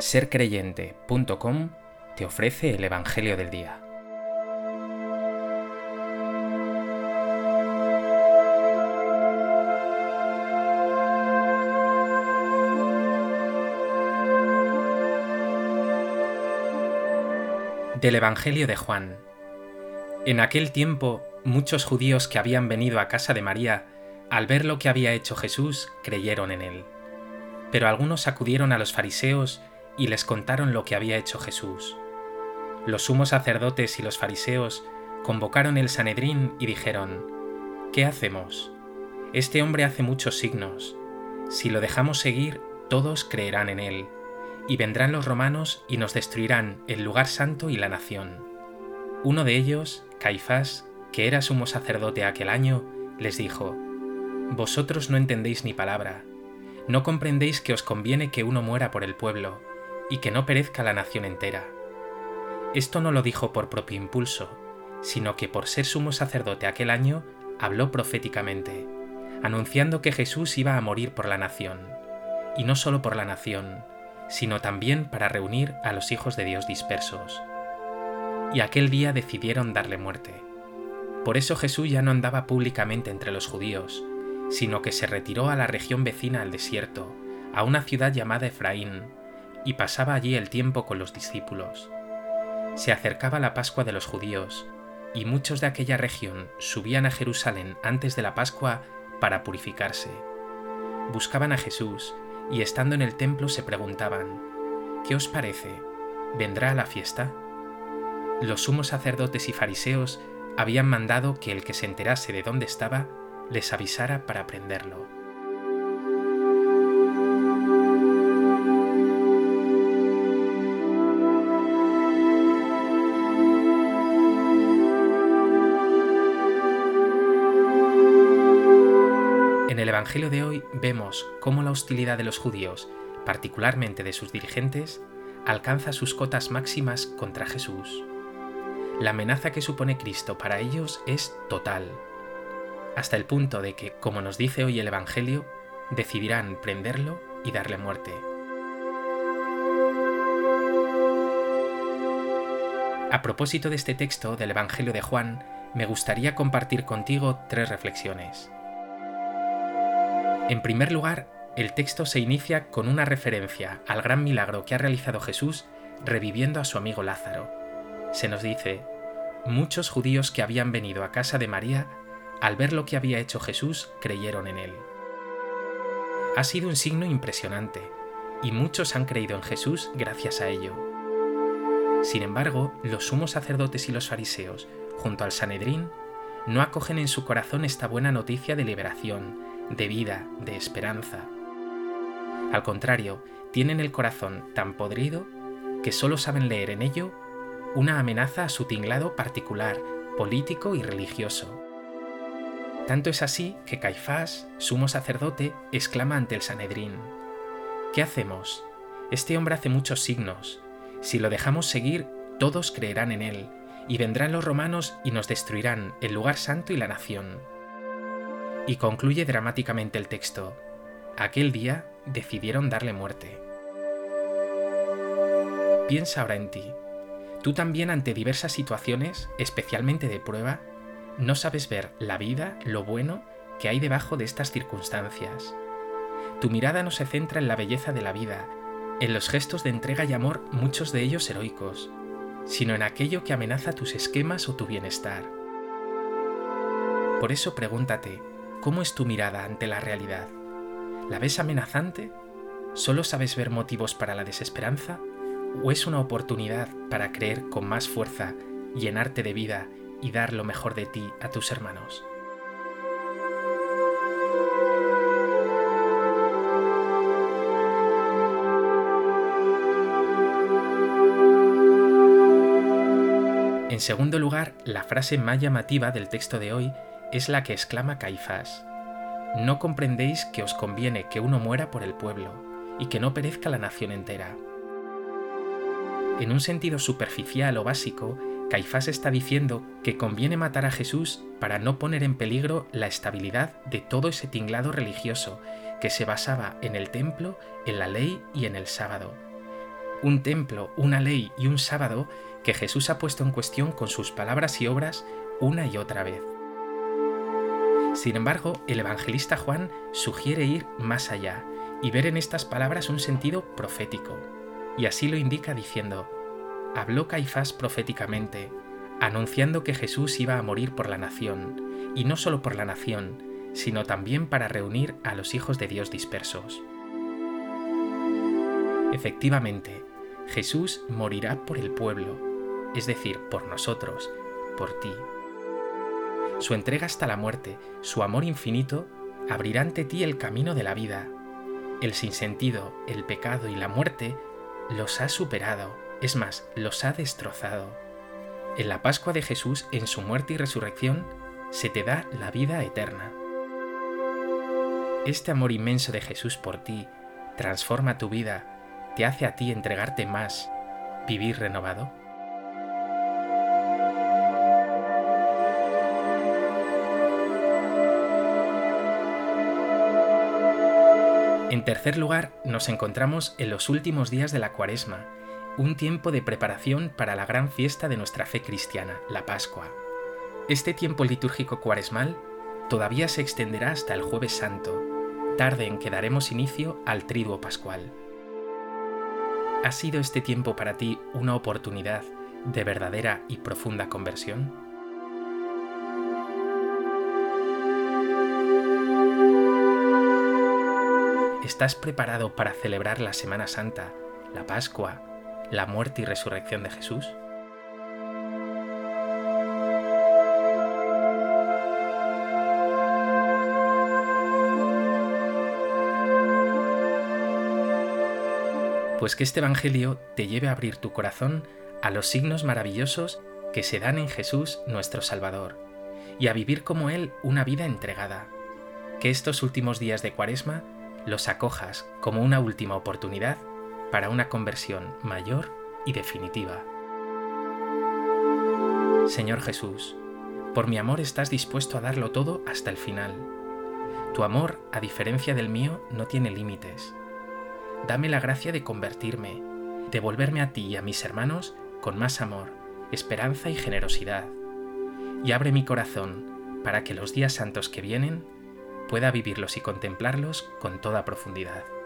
sercreyente.com te ofrece el Evangelio del Día. Del Evangelio de Juan. En aquel tiempo, muchos judíos que habían venido a casa de María, al ver lo que había hecho Jesús, creyeron en él. Pero algunos acudieron a los fariseos y les contaron lo que había hecho Jesús. Los sumos sacerdotes y los fariseos convocaron el Sanedrín y dijeron, ¿Qué hacemos? Este hombre hace muchos signos. Si lo dejamos seguir, todos creerán en él, y vendrán los romanos y nos destruirán el lugar santo y la nación. Uno de ellos, Caifás, que era sumo sacerdote aquel año, les dijo, Vosotros no entendéis ni palabra, no comprendéis que os conviene que uno muera por el pueblo, y que no perezca la nación entera. Esto no lo dijo por propio impulso, sino que por ser sumo sacerdote aquel año, habló proféticamente, anunciando que Jesús iba a morir por la nación, y no solo por la nación, sino también para reunir a los hijos de Dios dispersos. Y aquel día decidieron darle muerte. Por eso Jesús ya no andaba públicamente entre los judíos, sino que se retiró a la región vecina al desierto, a una ciudad llamada Efraín, y pasaba allí el tiempo con los discípulos. Se acercaba la Pascua de los judíos, y muchos de aquella región subían a Jerusalén antes de la Pascua para purificarse. Buscaban a Jesús, y estando en el templo se preguntaban, ¿qué os parece? ¿Vendrá a la fiesta? Los sumos sacerdotes y fariseos habían mandado que el que se enterase de dónde estaba les avisara para prenderlo. Evangelio de hoy vemos cómo la hostilidad de los judíos, particularmente de sus dirigentes, alcanza sus cotas máximas contra Jesús. La amenaza que supone Cristo para ellos es total, hasta el punto de que, como nos dice hoy el Evangelio, decidirán prenderlo y darle muerte. A propósito de este texto del Evangelio de Juan, me gustaría compartir contigo tres reflexiones. En primer lugar, el texto se inicia con una referencia al gran milagro que ha realizado Jesús reviviendo a su amigo Lázaro. Se nos dice, muchos judíos que habían venido a casa de María, al ver lo que había hecho Jesús, creyeron en él. Ha sido un signo impresionante, y muchos han creído en Jesús gracias a ello. Sin embargo, los sumos sacerdotes y los fariseos, junto al Sanedrín, no acogen en su corazón esta buena noticia de liberación, de vida, de esperanza. Al contrario, tienen el corazón tan podrido que solo saben leer en ello una amenaza a su tinglado particular, político y religioso. Tanto es así que Caifás, sumo sacerdote, exclama ante el Sanedrín, ¿Qué hacemos? Este hombre hace muchos signos. Si lo dejamos seguir, todos creerán en él, y vendrán los romanos y nos destruirán el lugar santo y la nación. Y concluye dramáticamente el texto. Aquel día decidieron darle muerte. Piensa ahora en ti. Tú también ante diversas situaciones, especialmente de prueba, no sabes ver la vida, lo bueno que hay debajo de estas circunstancias. Tu mirada no se centra en la belleza de la vida, en los gestos de entrega y amor, muchos de ellos heroicos, sino en aquello que amenaza tus esquemas o tu bienestar. Por eso pregúntate, ¿cómo es tu mirada ante la realidad? ¿La ves amenazante? ¿Solo sabes ver motivos para la desesperanza? ¿O es una oportunidad para creer con más fuerza, llenarte de vida y dar lo mejor de ti a tus hermanos? En segundo lugar, la frase más llamativa del texto de hoy es la que exclama Caifás. No comprendéis que os conviene que uno muera por el pueblo y que no perezca la nación entera. En un sentido superficial o básico, Caifás está diciendo que conviene matar a Jesús para no poner en peligro la estabilidad de todo ese tinglado religioso que se basaba en el templo, en la ley y en el sábado. un templo, una ley y un sábado que Jesús ha puesto en cuestión con sus palabras y obras una y otra vez. Sin embargo, el evangelista Juan sugiere ir más allá y ver en estas palabras un sentido profético, y así lo indica diciendo, habló Caifás proféticamente, anunciando que Jesús iba a morir por la nación, y no solo por la nación, sino también para reunir a los hijos de Dios dispersos. Efectivamente, Jesús morirá por el pueblo, es decir, por nosotros, por ti. Su entrega hasta la muerte, su amor infinito, abrirá ante ti el camino de la vida. El sinsentido, el pecado y la muerte los ha superado, es más, los ha destrozado. En la Pascua de Jesús, en su muerte y resurrección, se te da la vida eterna. Este amor inmenso de Jesús por ti transforma tu vida, te hace a ti entregarte más, vivir renovado. En tercer lugar, nos encontramos en los últimos días de la Cuaresma, un tiempo de preparación para la gran fiesta de nuestra fe cristiana, la Pascua. Este tiempo litúrgico cuaresmal todavía se extenderá hasta el jueves santo, tarde en que daremos inicio al triduo pascual. ¿Ha sido este tiempo para ti una oportunidad de verdadera y profunda conversión? ¿Estás preparado para celebrar la Semana Santa, la Pascua, la muerte y resurrección de Jesús? Pues que este Evangelio te lleve a abrir tu corazón a los signos maravillosos que se dan en Jesús nuestro Salvador, y a vivir como Él una vida entregada. Que estos últimos días de Cuaresma los acojas como una última oportunidad para una conversión mayor y definitiva. Señor Jesús, por mi amor estás dispuesto a darlo todo hasta el final. Tu amor, a diferencia del mío, no tiene límites. Dame la gracia de convertirme, de volverme a ti y a mis hermanos con más amor, esperanza y generosidad. Y abre mi corazón para que los días santos que vienen pueda vivirlos y contemplarlos con toda profundidad.